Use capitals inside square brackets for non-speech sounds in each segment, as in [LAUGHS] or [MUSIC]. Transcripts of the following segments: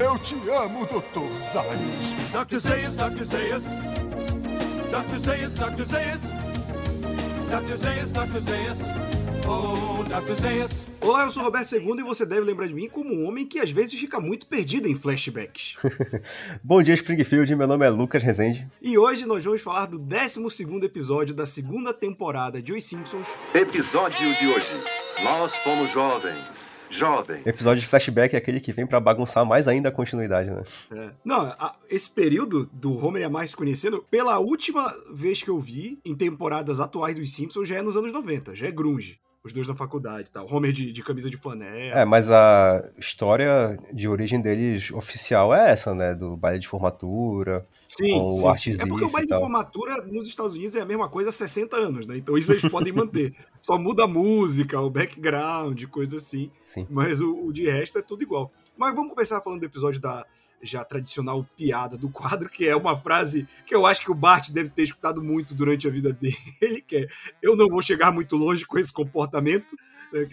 Eu te amo, Dr. Zayas. Dr. Zayas, Dr. Zayas. Dr. Zayas, Dr. Zayas. Dr. Zayas, Dr. Zayas. Oh, Dr. Zayas. Olá, eu sou Roberto II e você deve lembrar de mim como um homem que às vezes fica muito perdido em flashbacks. [LAUGHS] Bom dia, Springfield. Meu nome é Lucas Rezende. E hoje nós vamos falar do 12 episódio da segunda temporada de Os Simpsons. Episódio de hoje. Nós fomos jovens. Jovem. Episódio de flashback é aquele que vem pra bagunçar mais ainda a continuidade, né? É. Não, a- esse período do Homer e a Marge se conhecendo, pela última vez que eu vi em temporadas atuais dos Simpsons, já é nos anos 90, já é grunge. Os dois na faculdade tal. Homer de, de camisa de flanela. É, mas a história de origem deles oficial é essa, né? Do baile de formatura. Sim, sim, É porque o baile de formatura nos Estados Unidos é a mesma coisa há 60 anos, né? Então isso eles podem manter. [LAUGHS] Só muda a música, o background, coisa assim. Sim. Mas o, o de resto é tudo igual. Mas vamos começar falando do episódio da já tradicional piada do quadro, que é uma frase que eu acho que o Bart deve ter escutado muito durante a vida dele, que é eu não vou chegar muito longe com esse comportamento. né,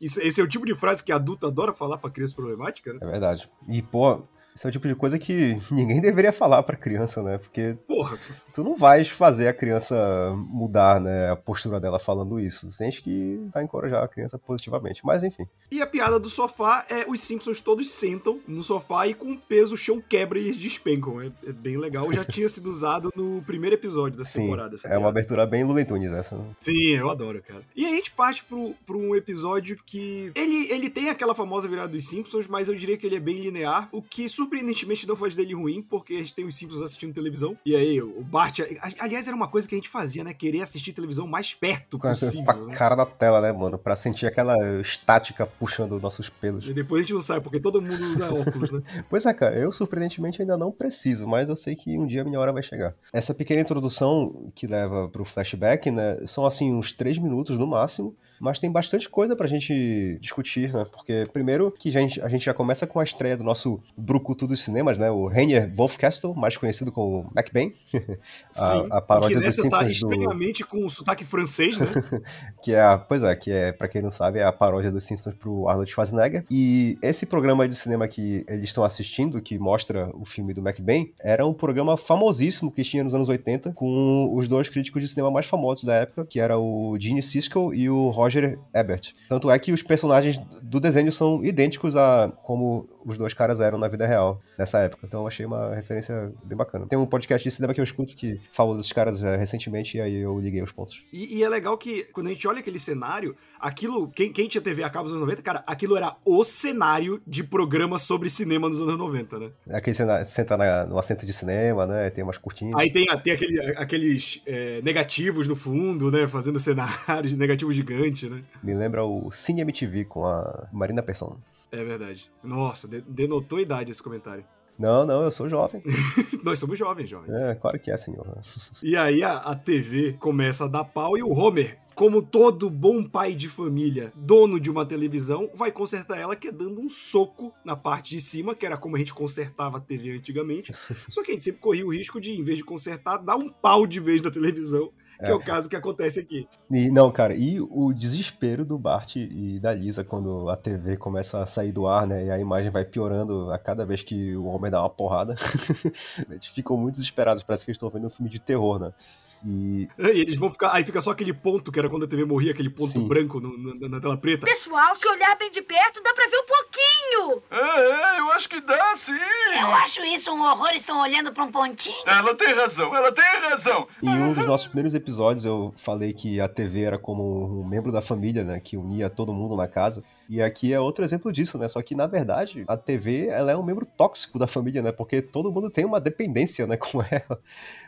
Esse é o tipo de frase que adulto adora falar pra criança problemática, né? É verdade. E, pô, isso é o tipo de coisa que [LAUGHS] ninguém deveria falar pra criança, né? Porque Porra, tu não vais fazer a criança mudar, né, a postura dela falando isso. Tem que vai encorajar a criança positivamente. Mas enfim. E a piada do sofá é os Simpsons todos sentam no sofá e com o peso o chão quebra e eles despencam. É, é bem legal. Já tinha sido usado no primeiro episódio dessa Sim, temporada. essa é uma abertura bem Looney Tunes essa. né? Sim, eu adoro, cara. E a gente parte pro, pro um episódio que. Ele, ele tem aquela famosa virada dos Simpsons, mas eu diria que ele é bem linear, o que surpreendentemente não faz dele ruim, porque a gente tem os Simpsons assistindo televisão. E aí, o Bart. Aliás, era uma coisa que a gente fazia, né? Querer assistir televisão mais perto possível. com a né? cara na tela, né, mano? Pra sentir aquela estática puxando nossos pelos. E depois a gente não sabe, porque todo mundo usa [LAUGHS] óculos, né? Pois é, cara, eu surpreendentemente ainda não preciso, mas eu sei que um dia a minha hora vai chegar. Essa pequena introdução que leva pro flashback, né, são assim uns três minutos no máximo, mas tem bastante coisa pra gente discutir, né? Porque primeiro que a gente, a gente já começa com a estreia do nosso brucutu dos cinemas, né, o Rainier Wolfcastle, mais conhecido como MacBain, [LAUGHS] Sim. a paródia que dos nessa tá do- estranhamente com o sotaque francês, né? [LAUGHS] que é a, pois é, que é, pra quem não sabe, é a paródia dos Simpsons pro Arnold Schwarzenegger. E esse programa de cinema que eles estão assistindo, que mostra o filme do McBain, era um programa famosíssimo que tinha nos anos 80, com os dois críticos de cinema mais famosos da época, que era o Gene Siskel e o Roger Ebert. Tanto é que os personagens do desenho são idênticos a como os dois caras eram na vida real nessa época. Então eu achei uma referência bem bacana. Tem um podcast de cinema que eu escuto que falou desses caras eh, recentemente e aí eu liguei os pontos. E, e é legal que quando a gente olha aquele cenário, aquilo, quem, quem tinha TV a cabo nos anos 90, cara, aquilo era o cenário de programa sobre cinema nos anos 90, né? Aquele cena- senta na- no assento de cinema, né? Tem umas cortinas. Aí tem, tem aquele- aqueles é, negativos no fundo, né? Fazendo [LAUGHS] cenários, negativos gigantes, né? Me lembra o Cine MTV com a Marina Persson. É verdade. Nossa, de- denotou idade esse comentário. Não, não, eu sou jovem. [LAUGHS] Nós somos jovens, jovens. É, claro que é, senhor. [LAUGHS] E aí a, a TV começa a dar pau e o Homer, como todo bom pai de família, dono de uma televisão, vai consertar ela que é dando um soco na parte de cima, que era como a gente consertava a TV antigamente. [LAUGHS] Só que a gente sempre corria o risco de, em vez de consertar, dar um pau de vez na televisão, que é, É. o caso que acontece aqui. E, não, cara, e o desespero do Bart e da Lisa quando a TV começa a sair do ar, né? E a imagem vai piorando a cada vez que o homem dá uma porrada. [LAUGHS] Eles ficam muito desesperados, parece que eles estão vendo um filme de terror, né? E E eles vão ficar. Aí fica só aquele ponto, que era quando a TV morria, aquele ponto Sim. branco no- na- na tela preta. Pessoal, se olhar bem de perto, dá pra ver um pouquinho. É, é, eu acho que dá, sim. Eu acho isso um horror, estão olhando pra um pontinho. Ela tem razão, ela tem razão. Em um dos nossos primeiros episódios eu falei que a TV era como um membro da família, né, que unia todo mundo na casa. E aqui é outro exemplo disso, né? Só que na verdade a TV ela é um membro tóxico da família, né? Porque todo mundo tem uma dependência, né, [LAUGHS] com ela.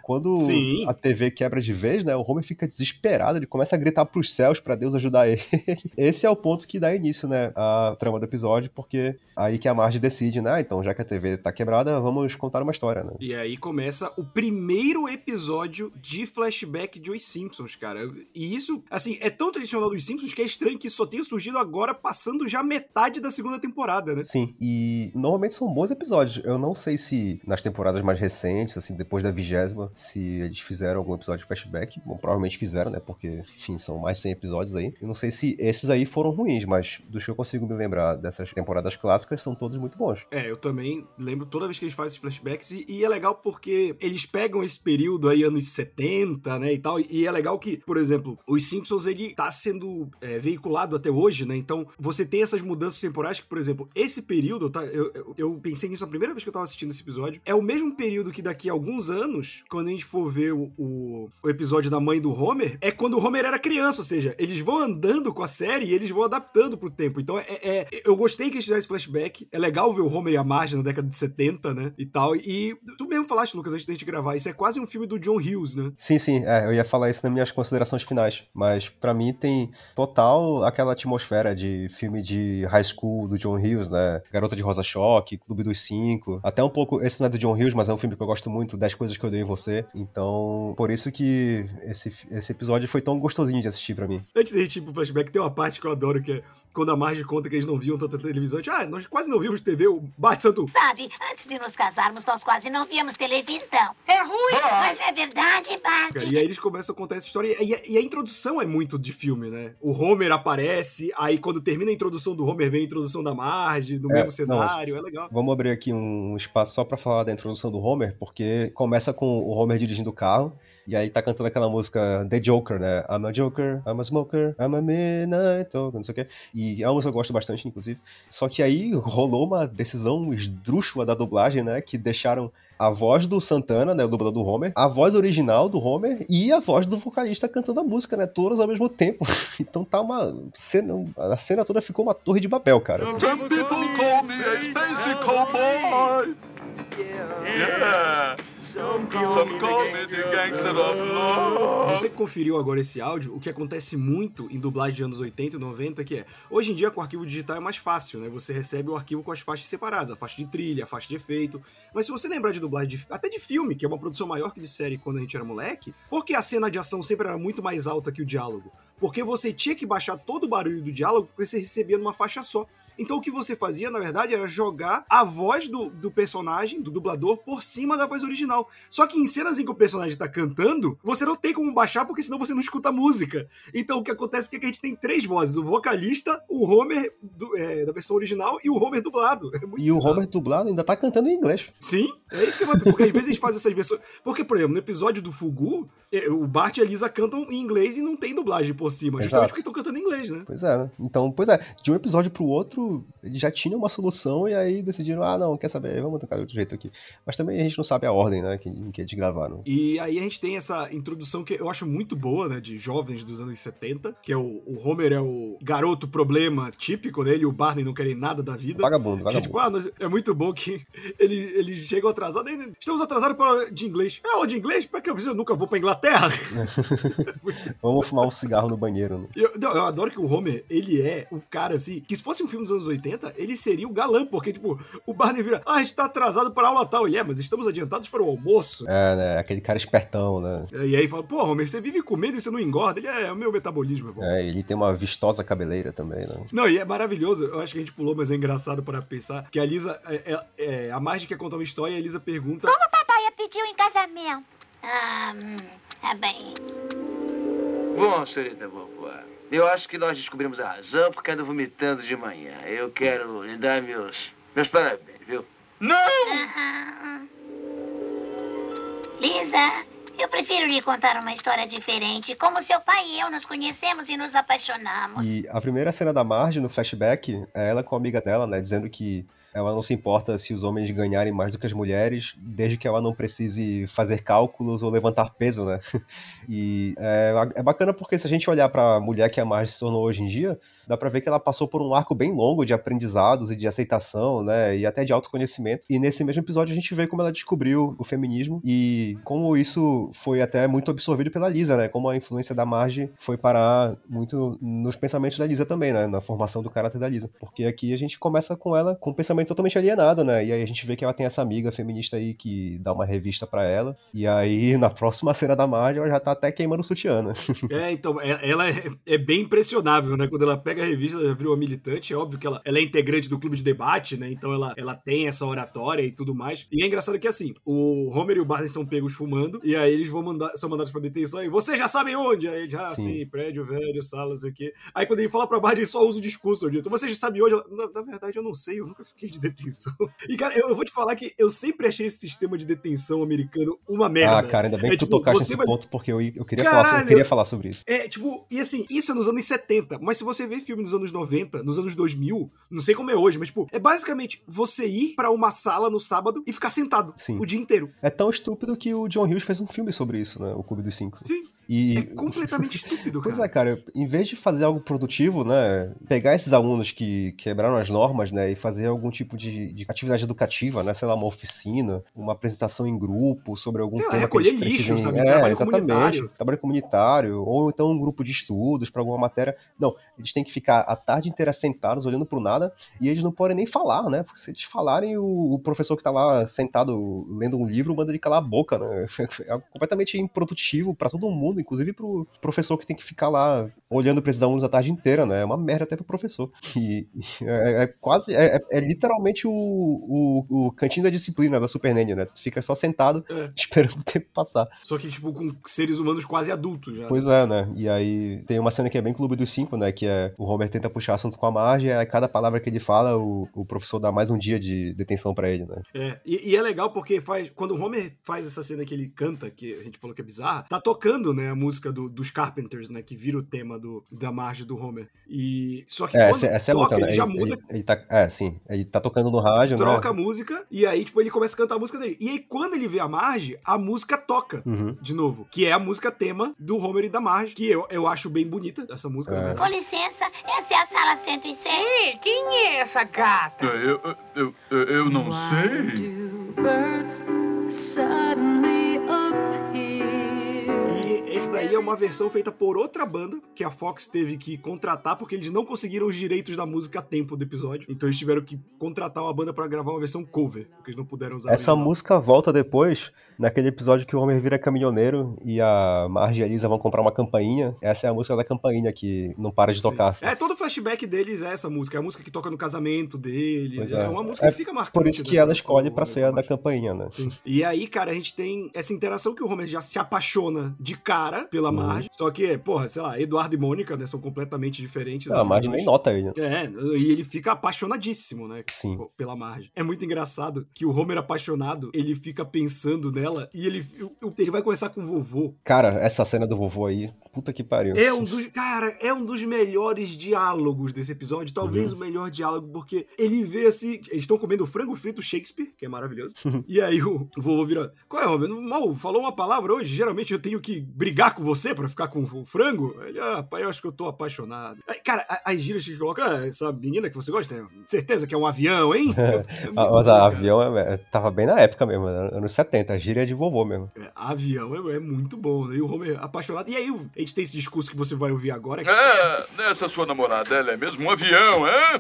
Quando Sim. a TV quebra de vez, né, o Homer fica desesperado, ele começa a gritar pros céus pra Deus ajudar ele. [LAUGHS] Esse é o ponto que dá início, né, à trama do episódio, porque aí que a Marge decide, né, ah, então já que a TV tá quebrada, vamos contar uma história, né? E aí começa o primeiro episódio de flashback de Os Simpsons, cara. E isso, assim, é tão tradicional dos Simpsons que é estranho que isso só tenha surgido agora passando passando já metade da segunda temporada, né? Sim, e normalmente são bons episódios. Eu não sei se nas temporadas mais recentes, assim, depois da vigésima, se eles fizeram algum episódio de flashback. Bom, provavelmente fizeram, né? Porque, enfim, são mais de 100 episódios aí. Eu não sei se esses aí foram ruins, mas dos que eu consigo me lembrar dessas temporadas clássicas, são todos muito bons. É, eu também lembro toda vez que eles fazem flashbacks e, e é legal porque eles pegam esse período aí, anos 70, né, e tal, e é legal que, por exemplo, os Simpsons, ele tá sendo é, veiculado até hoje, né, então você tem essas mudanças temporais que, por exemplo, esse período, tá, eu, eu, eu pensei nisso a primeira vez que eu tava assistindo esse episódio, é o mesmo período que daqui a alguns anos, quando a gente for ver o, o, episódio da mãe do Homer, é quando o Homer era criança, ou seja, eles vão andando com a série e eles vão adaptando pro tempo. Então, é, é eu gostei que eles fizessem flashback, é legal ver o Homer e a Marge na década de 70, né, e tal, e tu mesmo falaste, Lucas, antes da gente gravar, isso é quase um filme do John Hughes, né? Sim, sim, é, eu ia falar isso nas minhas considerações finais, mas para mim tem total aquela atmosfera de filme de high school do John Hughes, né? Garota de Rosa Choque, Clube dos Cinco, até um pouco, esse não é do John Hughes, mas é um filme que eu gosto muito, 10 Coisas que Eu Dei em Você, então por isso que esse, esse episódio foi tão gostosinho de assistir para mim. Antes de gente ir pro flashback, tem uma parte que eu adoro, que é quando a Marge conta que eles não viam tanta televisão, ah, nós quase não vimos TV, o Bart Santo... Sabe, antes de nos casarmos, nós quase não víamos televisão. É ruim! Mas é verdade, Bart. E aí eles começam a contar essa história. E a, e a, introdução é muito de filme, né? O Homer aparece, aí quando termina a introdução do Homer, vem a introdução da Marge, no é, mesmo cenário, não, é legal. Vamos abrir aqui um espaço só para falar da introdução do Homer, porque começa com o Homer dirigindo o carro. E aí tá cantando aquela música The Joker, né? I'm a Joker, I'm a smoker, I'm a midnight talker, não sei o quê. E é uma música que eu gosto bastante, inclusive. Só que aí rolou uma decisão esdrúxula da dublagem, né? Que deixaram a voz do Santana, né, o dublador do Homer, a voz original do Homer e a voz do vocalista cantando a música, né, todas ao mesmo tempo. [LAUGHS] Então tá uma cena, a cena toda ficou uma torre de papel, cara. Some people call me a Space Cowboy. Yeah. Você conferiu agora esse áudio, o que acontece muito em dublagem de anos 80 e 90, que é, hoje em dia com o arquivo digital é mais fácil, né? Você recebe o arquivo com as faixas separadas, a faixa de trilha, a faixa de efeito. Mas se você lembrar de dublagem, de, até de filme, que é uma produção maior que de série quando a gente era moleque, porque a cena de ação sempre era muito mais alta que o diálogo? Porque você tinha que baixar todo o barulho do diálogo porque você recebia numa faixa só. Então o que você fazia, na verdade, era jogar a voz do, do personagem, do dublador, por cima da voz original. Só que em cenas em que o personagem tá cantando, você não tem como baixar, porque senão você não escuta a música. Então o que acontece é que a gente tem três vozes: o vocalista, o Homer do, é, da versão original e o Homer dublado. É e bizarro. o Homer dublado ainda tá cantando em inglês. Sim, é isso que é Porque às vezes eles fazem essas versões. Porque, por exemplo, no episódio do Fugu, é, o Bart e a Lisa cantam em inglês e não tem dublagem por cima, Exato. justamente porque estão cantando em inglês, né? Pois é, né? Então, pois é, de um episódio pro outro, eles já tinham uma solução e aí decidiram, ah, não, quer saber, vamos tocar de outro jeito aqui. Mas também a gente não sabe a ordem, né, que, que eles gravaram. E aí a gente tem essa introdução que eu acho muito boa, né, de jovens dos anos 70, que é o, o Homer é o garoto problema típico, né, ele e o Barney não querem nada da vida. Vagabundo, vagabundo. Que, tipo, ah, nós, é muito bom que [LAUGHS] ele, eles chegam atrasados, estamos atrasados para aula de inglês. É aula de inglês? Pra que eu preciso? Eu nunca vou pra Inglaterra. [LAUGHS] vamos fumar um cigarro no banheiro, né? Eu, eu adoro que o Homer, ele é o cara, assim, que se fosse um filme dos anos 80, ele seria o galã, porque, tipo, o Barney vira, ah, a gente tá atrasado para aula tal. Ele é, mas estamos adiantados para o almoço. É, né? Aquele cara espertão, né? É, e aí fala, pô, Homer, você vive comendo e você não engorda. Ele é, é o meu metabolismo, é bom. É, ele tem uma vistosa cabeleira também, né? Não, e é maravilhoso. Eu acho que a gente pulou, mas é engraçado para pensar que a Lisa, é, é, é a Marge quer contar uma história e a Lisa pergunta... Como a papai pediu em casamento? Ah, hum, é bem... Bom, senhorita vovó, eu acho que nós descobrimos a razão porque ando vomitando de manhã. Eu quero lhe dar meus, meus parabéns, viu? Não! Lisa, eu prefiro lhe contar uma história diferente. Como seu pai e eu nos conhecemos e nos apaixonamos. E a primeira cena da Marge no flashback é ela com a amiga dela, né? Dizendo que ela não se importa se os homens ganharem mais do que as mulheres, desde que ela não precise fazer cálculos ou levantar peso, né? [LAUGHS] E é, é bacana porque se a gente olhar para a mulher que a Marge se tornou hoje em dia, dá para ver que ela passou por um arco bem longo de aprendizados e de aceitação, né? E até de autoconhecimento. E nesse mesmo episódio a gente vê como ela descobriu o feminismo e como isso foi até muito absorvido pela Lisa, né? Como a influência da Marge foi parar muito nos pensamentos da Lisa também, né? Na formação do caráter da Lisa. Porque aqui a gente começa com ela com um pensamento totalmente alienado, né? E aí a gente vê que ela tem essa amiga feminista aí que dá uma revista para ela. E aí [LAUGHS] na próxima cena da Marge ela já tá até queimando o sutiã, né? [LAUGHS] É, então, ela é, é bem impressionável, né? Quando ela pega a revista, ela virou uma militante. É óbvio que ela, ela é integrante do clube de debate, né? Então ela, ela tem essa oratória e tudo mais. E é engraçado que assim, o Homer e o Barney são pegos fumando, e aí eles vão mandar, são mandados pra detenção e vocês já sabem onde? Aí já, Sim. assim, prédio velho, sala, não sei o quê. Aí quando ele fala pra Barney, ele só usa o discurso. Então vocês já sabem onde? Ela, na, na verdade, eu não sei, eu nunca fiquei de detenção. E, cara, eu, eu vou te falar que eu sempre achei esse sistema de detenção americano uma merda. Ah, cara, ainda bem É que tu tipo, tocaste você nesse vai- ponto, porque eu, eu, queria falar, Caralho! eu queria falar sobre isso. É, tipo, e assim, isso é nos anos 70, mas se você vê filme nos anos 90, nos anos 2000, não sei como é hoje, mas, tipo, é basicamente você ir pra uma sala no sábado e ficar sentado Sim. o dia inteiro. É tão estúpido que o John Hughes fez um filme sobre isso, né? O Clube dos Cinco. Sim, E é completamente estúpido, Pois cara. é, cara, em vez de fazer algo produtivo, né, pegar esses alunos que quebraram as normas, né, e fazer algum tipo de, de atividade educativa, né, sei lá, uma oficina, uma apresentação em grupo sobre algum Sei lá, tema recolher que eles lixo, precisem- sabe? É, Trabalho exatamente, comunitário. trabalho comunitário, ou então um grupo de estudos para alguma matéria. Não, eles têm que ficar a tarde inteira sentados, olhando pro nada, e eles não podem nem falar, né, porque se eles falarem, o, o professor que tá lá sentado lendo um livro manda ele calar a boca, né, [LAUGHS] é completamente improdutivo para todo mundo, inclusive pro professor que tem que ficar lá olhando pra esses alunos a tarde inteira, né? É uma merda até pro professor. E é, é quase, é, é- é literalmente o, o, o cantinho da disciplina da Super Nanny, né? Tu fica só sentado É. [LAUGHS] esperando o tempo passar. Só que, tipo, com seres humanos quase adultos já. Pois é, né? E aí tem uma cena que é bem Clube dos Cinco, né? Que é o Homer tenta puxar assunto com a Marge, e aí cada palavra que ele fala, o, o professor dá mais um dia de detenção pra ele, né? É, e, e é legal porque faz, quando o Homer faz essa cena que ele canta, que a gente falou que é bizarra, tá tocando, né, a música do- dos Carpenters, né, que vira o tema do, da margem do Homer. E só que É, quando essa, essa é toca, outra, né? ele já Ele, muda, ele- ele tá, é, sim. Ele tá tocando no rádio, troca a né? música, e aí, tipo, ele começa a cantar a música dele. E aí, quando ele vê a Marge, a música toca. Uhum. De novo, que é a música tema do Homer e da Marge, que eu, eu acho bem bonita, essa música, É. Com licença, essa é a sala 106. Ei, quem é essa gata? Eu, eu, eu, eu não sei. E esse daí é uma versão feita por outra banda, que a Fox teve que contratar, porque eles não conseguiram os direitos da música a tempo do episódio. Então eles tiveram que contratar uma banda pra gravar uma versão cover, porque eles não puderam usar Essa música volta depois, naquele episódio que o Homer vira caminhoneiro e a Marge e a Lisa vão comprar uma campainha. Essa é a música da campainha que não para de Sim. tocar. É, todo o flashback deles é essa música. É a música que toca no casamento deles. É. é. uma música É que fica marcante. Por isso que né, ela escolhe pra ser a da campainha, né? Sim. E aí, cara, a gente tem essa interação que o Homer já se apaixona de cara pela. Marge. Só que, porra, sei lá, Eduardo e Mônica, né, são completamente diferentes. A né, Marge nem nota ele. né? É, e ele fica apaixonadíssimo, né? Sim. Pela Marge. É muito engraçado que o Homer apaixonado, ele fica pensando nela e ele, ele vai conversar com o vovô. Cara, essa cena do vovô aí, puta que pariu. É um dos. Cara, é um dos melhores diálogos desse episódio. Talvez Uhum. o melhor diálogo, porque ele vê assim. Eles estão comendo frango frito Shakespeare, que é maravilhoso. e aí o vovô vira. Qual é, Homer? Mal, falou uma palavra hoje. Geralmente eu tenho que brigar com você pra ficar com o frango. Ele, ah, pai, eu acho que eu tô apaixonado. Aí, cara, as gírias que coloca, ah, essa menina que você gosta, é certeza que é um avião, hein? [LAUGHS] É Mas a avião é- é- tava bem na época mesmo, né? anos 70, a gíria de vovô mesmo. É, avião é, é muito bom, né? E o Homer apaixonado. E aí gente tem esse discurso que você vai ouvir agora. que- É, essa sua namorada, ela é mesmo um avião, é?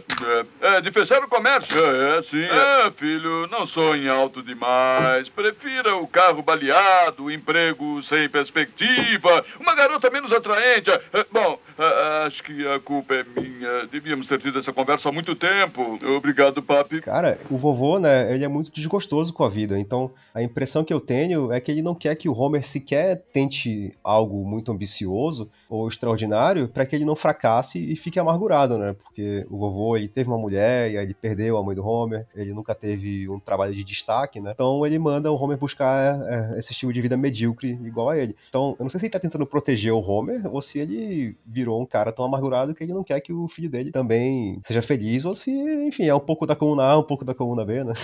É, é de fechar o comércio. É, é, sim. É, filho, não sonhe alto demais. Prefira o carro baleado, o emprego sem perspectiva, uma garota menos atraente. É, bom, é, acho que a culpa é minha. Devíamos ter tido essa conversa há muito tempo. Obrigado, papi. Cara, o vovô, né, ele é muito desgostoso com a vida, então a impressão que eu tenho é que ele não quer que o Homer sequer tente algo muito ambicioso ou extraordinário para que ele não fracasse e fique amargurado, né? Porque o vovô, ele teve uma mulher e aí ele perdeu a mãe do Homer, ele nunca teve um trabalho de destaque, né? Então ele manda o Homer buscar é, esse estilo de vida medíocre igual a ele. Então, eu não sei se ele tá tentando proteger o Homer ou se ele virou um cara tão amargurado que ele não quer que o filho dele também seja feliz ou se, enfim, é um pouco da coluna A, um pouco da coluna B, né? [LAUGHS]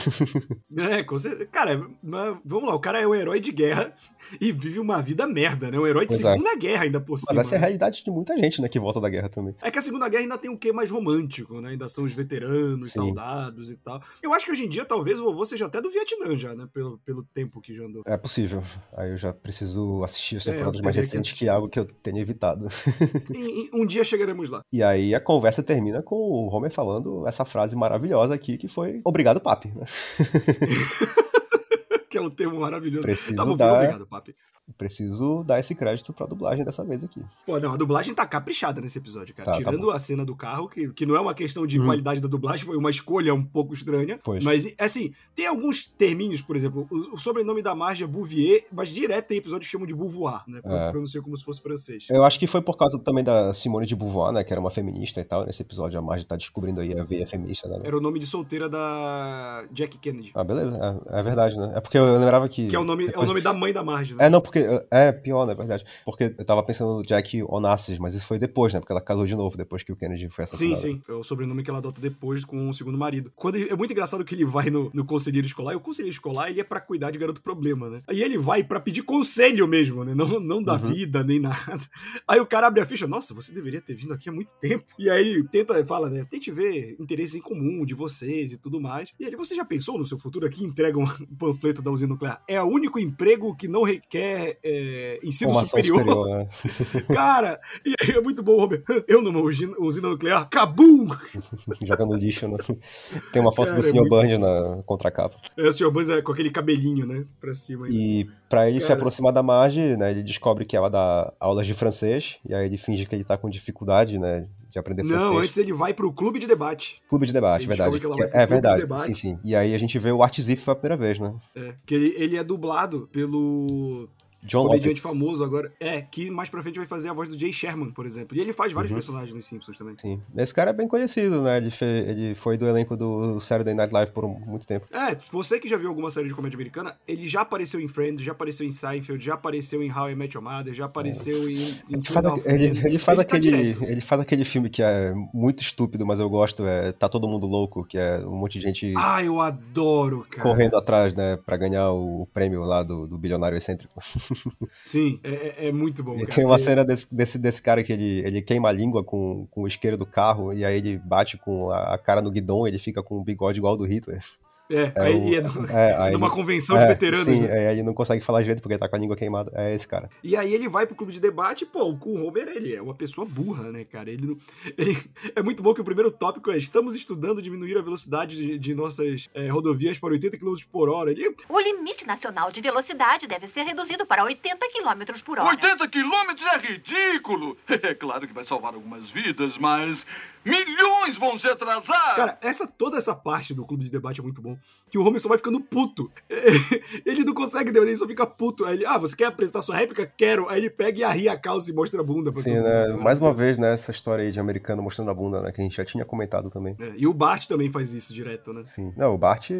É, com certeza. Cara, mas vamos lá, o cara é um herói de guerra [LAUGHS] e vive uma vida merda, né? Um herói de Pois é. Segunda Guerra ainda por cima. Mas essa é a né? realidade de muita gente, né, que volta da guerra também. É que a Segunda Guerra ainda tem um quê mais romântico, né? Ainda são os veteranos, Sim. soldados e tal. Eu acho que hoje em dia talvez o vovô seja até do Vietnã já, né? Pelo, pelo tempo que já andou. É possível. Aí eu já preciso assistir as É, temporadas mais teria que recentes, que é algo que eu tenho evitado. E- e um dia chegaremos lá. E aí a conversa termina com o Homer falando essa frase maravilhosa aqui, que foi Obrigado, papi. né? [LAUGHS] que é um termo maravilhoso. Preciso Tá bom, dar- obrigado, papi. Preciso dar esse crédito pra dublagem dessa vez aqui. Pô, não, a dublagem tá caprichada nesse episódio, cara. Tá, tá Tirando bom. a cena do carro, que, que não é uma questão de Uhum. qualidade da dublagem, foi uma escolha um pouco estranha. Pois. Mas, assim, tem alguns terminhos, por exemplo, o, o sobrenome da Marge é Bouvier, mas direto tem episódio que chamam de Beauvoir, né? É. Pronuncia como se fosse francês. Eu acho que foi por causa também da Simone de Beauvoir, né, que era uma feminista e tal. Nesse episódio a Marge tá descobrindo aí a veia feminista dela. Era o nome de solteira da Jack Kennedy. Ah, beleza. É, é verdade, né? É porque eu lembrava que... Que é o nome, é o depois- nome da mãe da Marge, né? É, não, porque. É pior, né? verdade. Porque eu tava pensando no Jack Onassis, mas isso foi depois, né? Porque ela casou de novo depois que o Kennedy foi Sim, assassinado. sim. É o sobrenome que ela adota depois com o segundo marido. Quando ele- é muito engraçado que ele vai no, no conselheiro escolar, e o conselheiro escolar ele é pra cuidar de garoto problema, né? Aí ele vai pra pedir conselho mesmo, né? Não, não da Uhum. vida, nem nada. Aí o cara abre a ficha, nossa, você deveria ter vindo aqui há muito tempo. E aí tenta, fala, né? Tente ver interesses em comum de vocês e tudo mais. E ele, você já pensou no seu futuro aqui? Entrega um [LAUGHS] panfleto da usina nuclear. É o único emprego que não requer é, ensino Formação superior. superior, né? [LAUGHS] Cara, e aí é muito bom, Robert. Eu numa usina, usina nuclear, cabum! [LAUGHS] Jogando lixo, né? Tem uma foto Cara, do é Sr. muito- Burns na contracapa. É, o Sr. Burns é com aquele cabelinho, né? Pra cima. ainda. E pra ele se Cara. aproximar da Marge, né? Ele descobre que ela dá aulas de francês, e aí ele finge que ele tá com dificuldade, né? De aprender Não, francês. antes ele vai pro clube de debate. Clube de debate, verdade. É de verdade, debate. sim, sim. E aí a gente vê o Art Zif pela primeira vez, né? É, que ele, ele é dublado pelo John comediante famoso agora. É, que mais pra frente vai fazer a voz do Jay Sherman, por exemplo. E ele faz vários Uhum. personagens nos Simpsons também. Sim. Esse cara é bem conhecido, né? Ele, ele foi do elenco do Saturday Night Live por um- muito tempo. É, você que já viu alguma série de comédia americana, ele já apareceu em Friends, já apareceu em Seinfeld, já apareceu em How I Met Your Mother, já apareceu em, em Two Faz ele, ele faz tá aquele, direto. ele faz aquele filme que é muito estúpido, mas eu gosto, é Tá Todo Mundo Louco, que é um monte de gente Ah, eu adoro, cara. correndo atrás, né, pra ganhar o prêmio lá do, do bilionário excêntrico. Sim, é, é- é muito bom, cara. tem uma porque- cena desse, desse, desse cara que ele, ele queima a língua com, com o isqueiro do carro, e aí ele bate com a, a cara no guidão, ele fica com um bigode igual ao do Hitler. É, É aí, o- é no- [LAUGHS] é, aí [LAUGHS] numa convenção de é, veteranos. Sim, né? é, ele não consegue falar direito porque ele tá com a língua queimada. É esse cara. E aí ele vai pro clube de debate, pô, o Homer, ele é uma pessoa burra, né, cara? Ele, não- [LAUGHS] ele é muito bom que o primeiro tópico é estamos estudando diminuir a velocidade de, de nossas é, rodovias para 80 km por hora. Ele, O limite nacional de velocidade deve ser reduzido para 80 km por hora. 80 quilômetros é ridículo! É claro que vai salvar algumas vidas, mas milhões vão se atrasar! cara, essa, toda essa parte do clube de debate é muito bom. Que o Homer só vai ficando puto. [LAUGHS] Ele não consegue debater, ele só fica puto. Aí ele, ah, você quer apresentar sua réplica? Quero. Aí ele pega e arria a calça e mostra a bunda Sim, né? mundo. Mais uma vez, né? Essa história aí de americano mostrando a bunda, né? Que a gente já tinha comentado também. É, e o Bart também faz isso direto, né? Sim. Não, o Bart,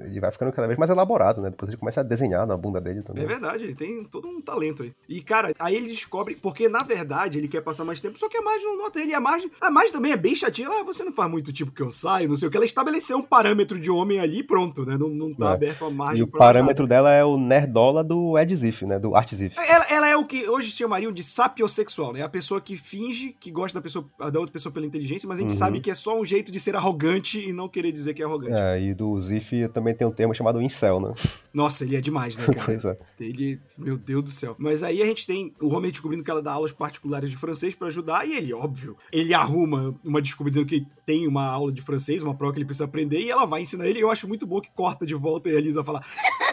ele vai ficando cada vez mais elaborado, né? Depois ele começa a desenhar na bunda dele também. É verdade, ele tem todo um talento aí. E, cara, aí ele descobre, porque na verdade ele quer passar mais tempo, só que a Marge não nota ele. A Marge, a Marge também é bem chatinha. Ela, ah, você não faz muito tipo que eu saio, não sei o que. Ela estabeleceu um parâmetro de homem ali e pronto, né? Não, não tá É. aberto a margem E o parâmetro dela é o nerdola do Ed Ziff, né? Do Art Ziff. nada. Ela, ela é o que hoje se chamariam de sapiosexual, né? A pessoa que finge que gosta da, pessoa, da outra pessoa pela inteligência, mas a gente Uhum. sabe que é só um jeito de ser arrogante e não querer dizer que é arrogante. É, e do Ziff também tem um termo chamado incel, né? Nossa, ele é demais, né, [LAUGHS] cara? pois é. Ele, meu Deus do céu. Mas aí a gente tem o Homer descobrindo que ela dá aulas particulares de francês pra ajudar, e ele, óbvio, ele arruma uma desculpa dizendo que tem uma aula de francês, uma prova que ele precisa aprender, e ela vai ensinar ele. E eu acho muito bom que corta de volta e a Lisa fala. [LAUGHS]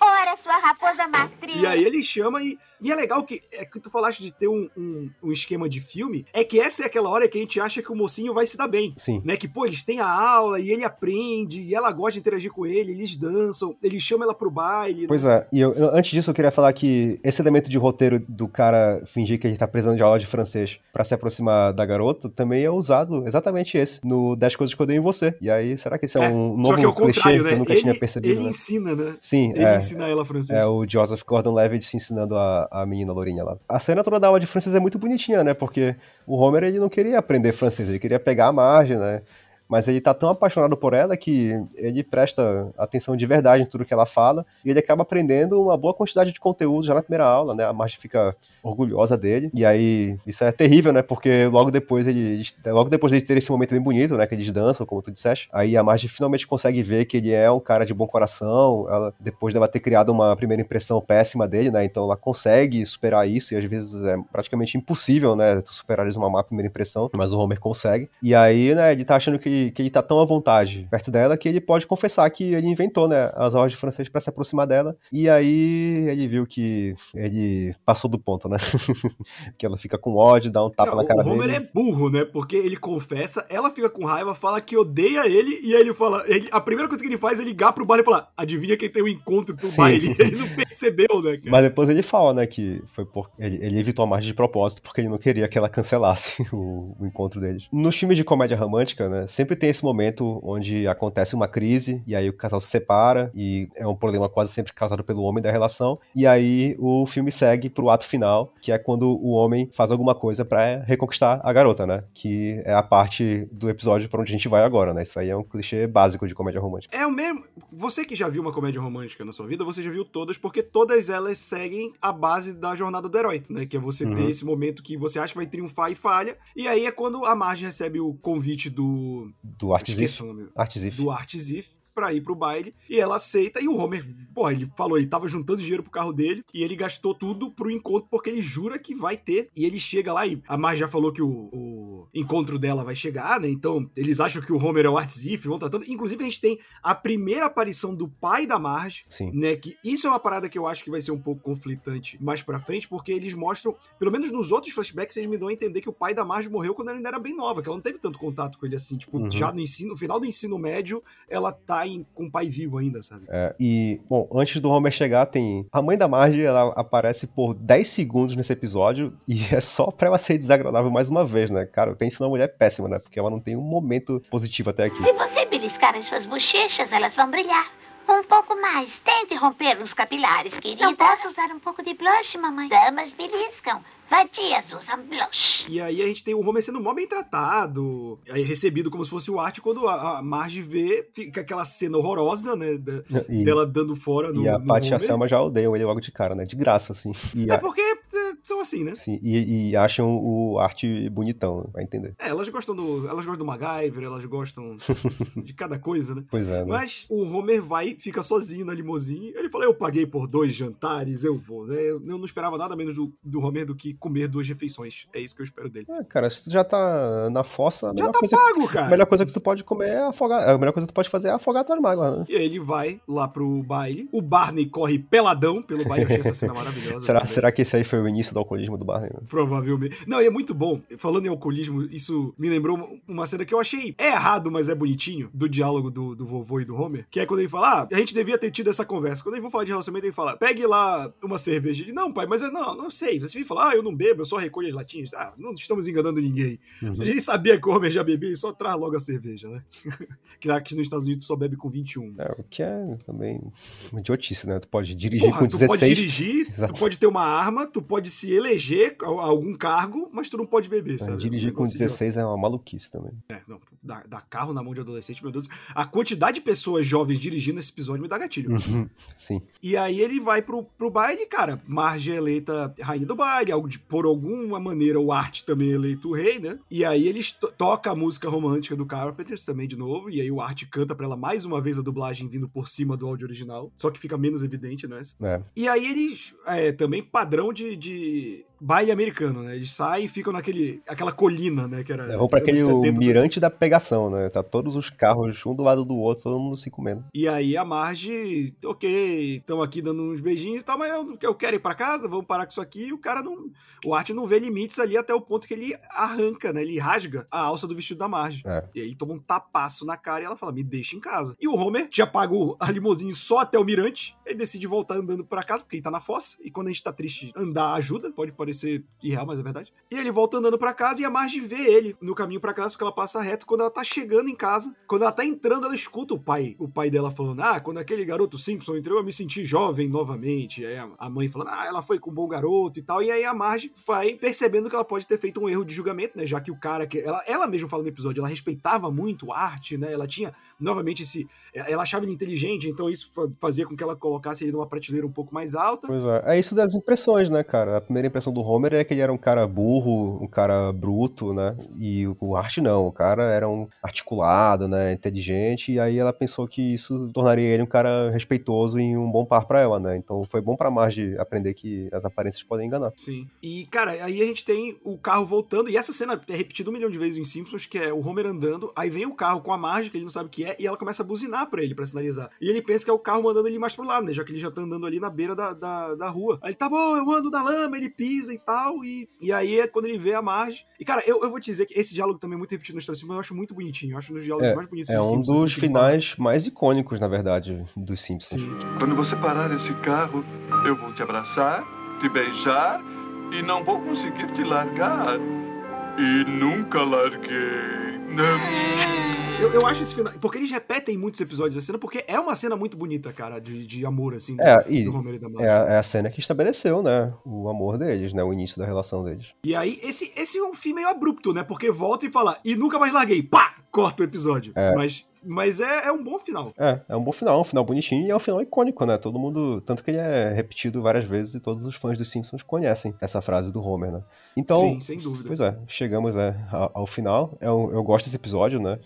Ora, sua raposa matriz. E aí ele chama e. E é legal que, é que tu falaste de ter um, um, um esquema de filme, é que essa é aquela hora que a gente acha que o mocinho vai se dar bem. Sim. Né? Que, pô, eles têm a aula e ele aprende, e ela gosta de interagir com ele, eles dançam, ele chama ela pro baile. Pois né? é, e eu- eu- antes disso eu queria falar que esse elemento de roteiro do cara fingir que ele tá precisando de aula de francês pra se aproximar da garota também é usado exatamente esse, no 10 coisas que eu dei em você. E aí, será que esse é, É, um Só novo que é clichê contrário, que né? eu nunca ele, tinha percebido? ele né? ensina, né? Sim, Ele é. ensina ela francês. É o Joseph Gordon-Levitt ensinando a, a menina lourinha lá. A cena toda da aula de francês é muito bonitinha, né? Porque o Homer, ele não queria aprender francês, ele queria pegar a margem, né? Mas ele tá tão apaixonado por ela que ele presta atenção de verdade em tudo que ela fala e ele acaba aprendendo uma boa quantidade de conteúdo já na primeira aula, né? A Marge fica orgulhosa dele. E aí, isso é terrível, né? Porque logo depois ele logo depois de ter esse momento bem bonito, né, que eles dançam, como tu disseste, aí a Marge finalmente consegue ver que ele é um cara de bom coração, ela depois dela ter criado uma primeira impressão péssima dele, né? Então ela consegue superar isso e às vezes é praticamente impossível, né, tu superares uma má primeira impressão, mas o Homer consegue. E aí, né, ele tá achando que ele, que ele tá tão à vontade perto dela que ele pode confessar que ele inventou, né, as aulas de francês para se aproximar dela. E aí ele viu que ele passou do ponto, né? [LAUGHS] que ela fica com ódio, dá um tapa Não, na cara o Homer dele. é burro, né? Porque ele confessa, ela fica com raiva, fala que odeia ele, e aí ele fala. ele- a primeira coisa que ele faz é ligar pro bar e falar: adivinha quem tem um encontro pro Sim. baile? Ele não [LAUGHS] percebeu, né, cara? Mas depois ele fala, né, que foi por ele, ele evitou a margem de propósito porque ele não queria que ela cancelasse [LAUGHS] o, o encontro deles. Nos filmes de comédia romântica, né, sempre tem esse momento onde acontece uma crise e aí o casal se separa e é um problema quase sempre causado pelo homem da relação e aí o filme segue pro ato final, que é quando o homem faz alguma coisa pra reconquistar a garota, né, que é a parte do episódio pra onde a gente vai agora, né? Isso aí é um clichê básico de comédia romântica. É o mesmo. Você que já viu uma comédia romântica na sua vida, você já viu todas, porque todas elas seguem a base da jornada do herói, né? Que é você Uhum. ter esse momento que você acha que vai triunfar e falha. E aí é quando a Marge recebe o convite do. Do Artzif. Artzif. Do Artzif pra ir pro baile. E ela aceita. E o Homer, pô, ele falou, ele tava juntando dinheiro pro carro dele. E ele gastou tudo pro encontro, porque ele jura que vai ter. E ele chega lá e a Marge já falou que o, o encontro dela vai chegar, né? Então eles acham que o Homer é o Artzif, vão tratando. Inclusive a gente tem a primeira aparição do pai da Marge, Sim. né? Que isso é uma parada que eu acho que vai ser um pouco conflitante mais pra frente, porque eles mostram, pelo menos nos outros flashbacks, eles me dão a entender que o pai da Marge morreu quando ela ainda era bem nova, que ela não teve tanto contato com ele assim. Tipo, Uhum. já no ensino, no final do ensino médio, ela tá em- com o pai vivo ainda, sabe? É, e, bom, antes do Homer chegar, tem. A mãe da Marge, ela aparece por 10 segundos nesse episódio e [LAUGHS] é só pra ela ser desagradável mais uma vez, né? Cara, eu penso numa mulher péssima, né? Porque ela não tem um momento positivo até aqui. Se você beliscar as suas bochechas, elas vão brilhar. Um pouco mais. Tente romper os capilares, querida. Não posso usar um pouco de blush, mamãe? Damas beliscam. Vadias usam blush. E aí a gente tem o Homer sendo mó bem tratado, aí recebido como se fosse o arte, quando a, a Marge vê, fica aquela cena horrorosa, né? da- E, dela dando fora no, e a no Paty e a. Selma já odeiam ele logo de cara, né? De graça, assim. E, É a- porque é, são assim, né? sim, e, e acham o arte bonitão, vai entender. É, elas gostam do. Elas gostam do MacGyver, elas gostam [LAUGHS] de cada coisa, né? Pois é, né? Mas o Homer vai, fica sozinho na limusine. Ele fala: Eu paguei por dois jantares, eu vou, né? Eu não esperava nada menos do, do Homer do que comer duas refeições. É isso que eu espero dele. Ah, cara, se tu já tá na fossa, a Já tá coisa, pago, a cara. melhor coisa que tu pode comer é afogar. A melhor coisa que tu pode fazer é afogar tuas mágoas, né? E aí ele vai lá pro baile. O Barney corre peladão pelo baile. Eu achei essa cena maravilhosa. Será, também. será que esse aí foi o início do alcoolismo do Barney? né? Provavelmente. Não, e é muito bom. Falando em alcoolismo, isso me lembrou uma- cena que eu achei é errado, mas é bonitinho, do diálogo do, do vovô e do Homer. Que é quando ele fala: Ah, a gente devia ter tido essa conversa. Quando eles vão falar de relacionamento, ele fala: Pegue lá uma cerveja. Ele, não, pai, mas eu não, não sei. Você vem falar, ah, eu não bebo, eu só recolho as latinhas. Ah, não estamos enganando ninguém. Uhum. Se a gente sabia que o Homer já bebia, ele só traz logo a cerveja, né? [LAUGHS] que aqui nos Estados Unidos só bebe com 21. É, o que é também uma idiotice, né? Tu pode dirigir Porra, com tu 16. pode dirigir, Exato. tu pode ter uma arma, tu pode se eleger a algum cargo, mas tu não pode beber, É, sabe? dirigir com negócio idiota. 16 é uma maluquice também. É, não, dar, dar carro na mão de adolescente, meu Deus. A quantidade de pessoas jovens dirigindo nesse episódio me dá gatilho. Uhum, Sim. E aí ele vai pro, pro baile, cara. Marge eleita rainha do baile, algo de, por alguma maneira o Art também é eleito o rei, né? E aí eles to toca a música romântica do Carpenters também de novo, e aí o Art canta pra ela mais uma vez a dublagem vindo por cima do áudio original, só que fica menos evidente, né? É. E aí eles, é, também padrão de, de baile americano, né? Eles saem e ficam naquele, aquela colina, né? Que era É, Vamos pra aquele 70 mirante da pegação, né? Tá todos os carros um do lado do outro, todo mundo se comendo. E aí a Marge, ok, estão aqui dando uns beijinhos e tal, mas eu, eu quero ir pra casa, vamos parar com isso aqui. E o cara não. O Art não vê limites ali até o ponto que ele arranca, né? Ele rasga a alça do vestido da Marge. É. E aí ele toma um tapaço na cara e ela fala: me deixa em casa. E o Homer já pagou [LAUGHS] a limusine só até o mirante. Ele decide voltar andando pra casa, porque ele tá na fossa. E quando a gente tá triste, andar ajuda. Pode parecer irreal, mas é verdade. E ele volta andando pra casa e a Marge vê ele no caminho pra casa, porque ela passa reto. Quando ela tá chegando em casa, quando ela tá entrando, ela escuta o pai, o pai dela falando: Ah, quando aquele garoto Simpson entrou, eu me senti jovem novamente. E aí a- mãe falando: Ah, ela foi com um bom garoto e tal. E aí a Marge vai percebendo que ela pode ter feito um erro de julgamento, né? Já que o cara que. Ela, ela mesma fala no episódio, ela respeitava muito a arte, né? Ela tinha novamente esse. Ela achava ele inteligente, então isso fa- fazia com que ela colocasse ele numa prateleira um pouco mais alta. Pois é. É isso das impressões, né, cara? A primeira impressão do Homer é que ele era um cara burro, um cara bruto, né? E o Art não, o cara era um articulado, né? Inteligente, e aí ela pensou que isso tornaria ele um cara respeitoso e um bom par pra ela, né? Então foi bom pra Marge aprender que as aparências podem enganar. Sim. E, cara, aí a gente tem o carro voltando, e essa cena é repetida um milhão de vezes em Simpsons, que é o Homer andando, aí vem o carro com a Marge, que ele não sabe o que é, e ela começa a buzinar pra ele, pra sinalizar. E ele pensa que é o carro mandando ele mais pro lado, né? Já que ele já tá andando ali na beira da, da, da rua. Aí ele, tá bom, eu ando na lama, ele pisa e tal, e, e aí é quando ele vê a Marge. E, cara, eu, eu vou te dizer que esse diálogo também é muito repetido no História Simpsons, eu acho muito bonitinho, eu acho um dos diálogos É, mais bonitos é dos um Simpsons. dos assim, que ele fala. finais mais icônicos, na verdade, dos Simpsons. Sim. Quando você parar esse carro, eu vou te abraçar, te beijar e não vou conseguir te largar. E nunca larguei. Não. Eu, eu acho esse final. Porque eles repetem muitos episódios da cena, porque é uma cena muito bonita, cara, de, de amor, assim, do, É, e do Homer e da Marge. é a, é a cena que estabeleceu, né? O amor deles, né? O início da relação deles. E aí, esse, esse é um fim meio abrupto, né? Porque volta e fala, e nunca mais larguei. Pá! Corta o episódio. É. Mas, mas é, é um bom final. É, é um bom final, um final bonitinho e é um final icônico, né? Todo mundo. Tanto que ele é repetido várias vezes e todos os fãs dos Simpsons conhecem essa frase do Homer, né? Então. Sim, sem dúvida. Pois é, chegamos é, ao, ao final. Eu, eu gosto desse episódio, né?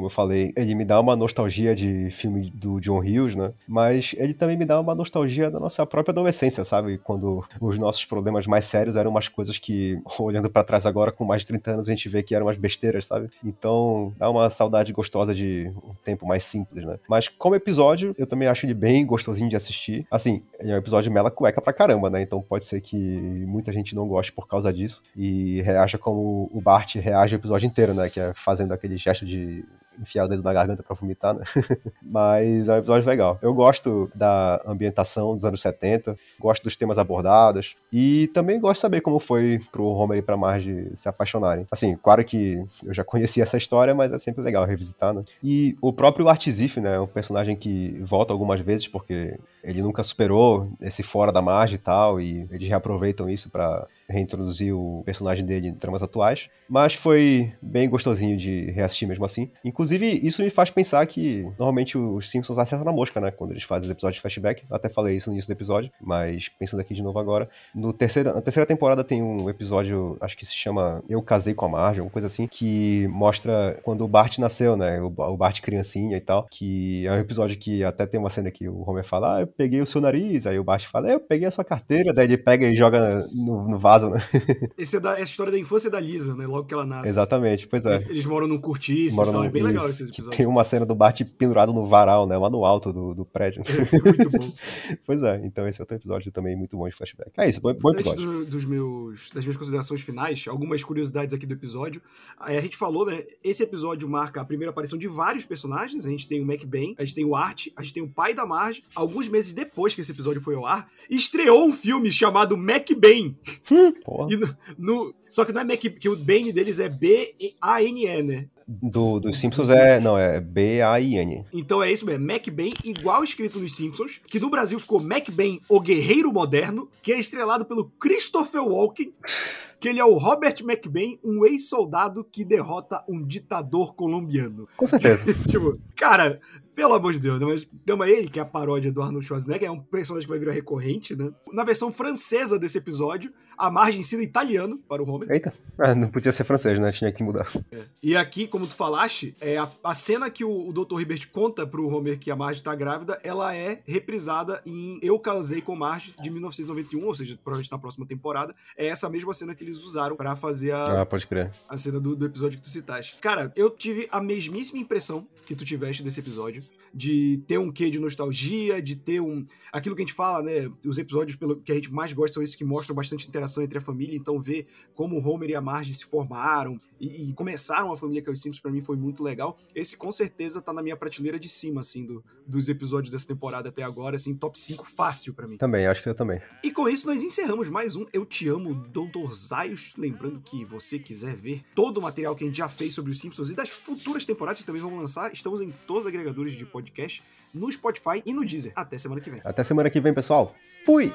Como eu falei, ele me dá uma nostalgia de filme do John Hughes, né? Mas ele também me dá uma nostalgia da nossa própria adolescência, sabe? Quando os nossos problemas mais sérios eram umas coisas que, [LAUGHS] olhando pra trás agora, com mais de 30 anos, a gente vê que eram umas besteiras, sabe? Então, dá uma saudade gostosa de um tempo mais simples, né? Mas como episódio, eu também acho ele bem gostosinho de assistir. Assim, é um episódio mela cueca pra caramba, né? Então pode ser que muita gente não goste por causa disso e reaja como o Bart reage ao episódio inteiro, né? Que é fazendo aquele gesto de enfiar o dedo na garganta pra vomitar, né? [LAUGHS] Mas é um episódio legal. Eu gosto da ambientação dos anos 70, gosto dos temas abordados e também gosto de saber como foi pro Homer e pra Marge se apaixonarem. Assim, claro que eu já conhecia essa história, mas é sempre legal revisitar, né? E o próprio Art Ziff, né? É um personagem que volta algumas vezes porque ele nunca superou esse fora da margem e tal, e eles reaproveitam isso pra reintroduzir o personagem dele em tramas atuais. Mas foi bem gostosinho de reassistir mesmo assim. Inclusive, isso me faz pensar que normalmente os Simpsons acertam na mosca, né? Quando eles fazem os episódios de flashback. Até falei isso no início do episódio, mas pensando aqui de novo agora. No terceira, na terceira temporada tem um episódio, acho que se chama Eu Casei com a Marge, alguma coisa assim, que mostra quando o Bart nasceu, né? O, o Bart criancinha e tal. Que é um episódio que até tem uma cena que o Homer fala, ah, peguei o seu nariz. Aí o Bart fala, eu peguei a sua carteira. Daí ele pega e joga no, no vaso, né? [LAUGHS] Esse é da, essa história da infância da Lisa, né? Logo que ela nasce. Exatamente, pois é. Eles moram num cortiço Moram e tal. no- É bem legal isso, esse que episódio. Tem uma cena do Bart pendurado no varal, né? Lá no alto do, do prédio. Muito bom. [LAUGHS] pois é, então esse é outro episódio também muito bom de flashback. É isso, bom, bom Antes episódio. do- dos meus, das minhas considerações finais, algumas curiosidades aqui do episódio. Aí A gente falou, né? Esse episódio marca a primeira aparição de vários personagens. A gente tem o McBain, a gente tem o Art, a gente tem o pai da Marge. Alguns meses depois que esse episódio foi ao ar, estreou um filme chamado McBain. Porra. [LAUGHS] [LAUGHS] E no, no- só que não é Mac, que o Bane deles é B-A-N-E, né? Do, dos Simpsons é. Não, é B-A-I-N. Então é isso mesmo, MacBain, igual escrito nos Simpsons, que no Brasil ficou MacBain, o Guerreiro Moderno, que é estrelado pelo Christopher Walken, que ele é o Robert MacBain, um ex-soldado que derrota um ditador colombiano. Com certeza. [LAUGHS] tipo, cara, pelo amor de Deus, né? Mas chama ele, que é a paródia do Arnold Schwarzenegger, é um personagem que vai virar recorrente, né? Na versão francesa desse episódio, a Marge ensina italiano para o Homer. Eita. Ah, não podia ser francês, né? Tinha que mudar. E aqui, como tu falaste, é a, a cena que o, o Dr. Hibbert conta pro Homer que a Marge tá grávida, ela é reprisada em Eu Casei com Marge, de 1991, ou seja, provavelmente na próxima temporada. É essa mesma cena que eles usaram pra fazer a, Ah, pode crer. a cena do, do episódio que tu citaste. Cara, eu tive a mesmíssima impressão que tu tiveste desse episódio. De ter um quê de nostalgia, de ter um. Aquilo que a gente fala, né? Os episódios pelo, que a gente mais gosta são esses que mostram bastante interação entre a família. Então, ver como o Homer e a Marge se formaram e, e começaram a família que é os Simpsons, pra mim foi muito legal. Esse com certeza tá na minha prateleira de cima, assim, do, dos episódios dessa temporada até agora, assim, top 5 fácil pra mim. Também, acho que eu também. E com isso nós encerramos mais um Eu Te Amo, Dr. Zaios. Lembrando que você quiser ver todo o material que a gente já fez sobre os Simpsons e das futuras temporadas que também vamos lançar, estamos em todos os agregadores de podcast, no Spotify e no Deezer. Até semana que vem. Até semana que vem, pessoal. Fui!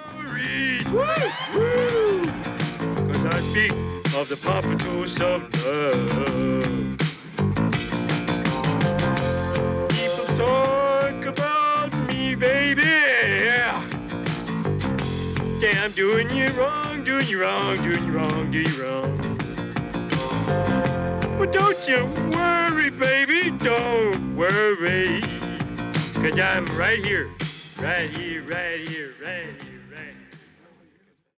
Cause I speak of the pompadours of love. People talk about me, baby. Say I'm doing you wrong, doing you wrong, doing you wrong, doing you wrong. Well, don't you worry, baby, don't worry. Cause I'm right here, right here, right here, right here.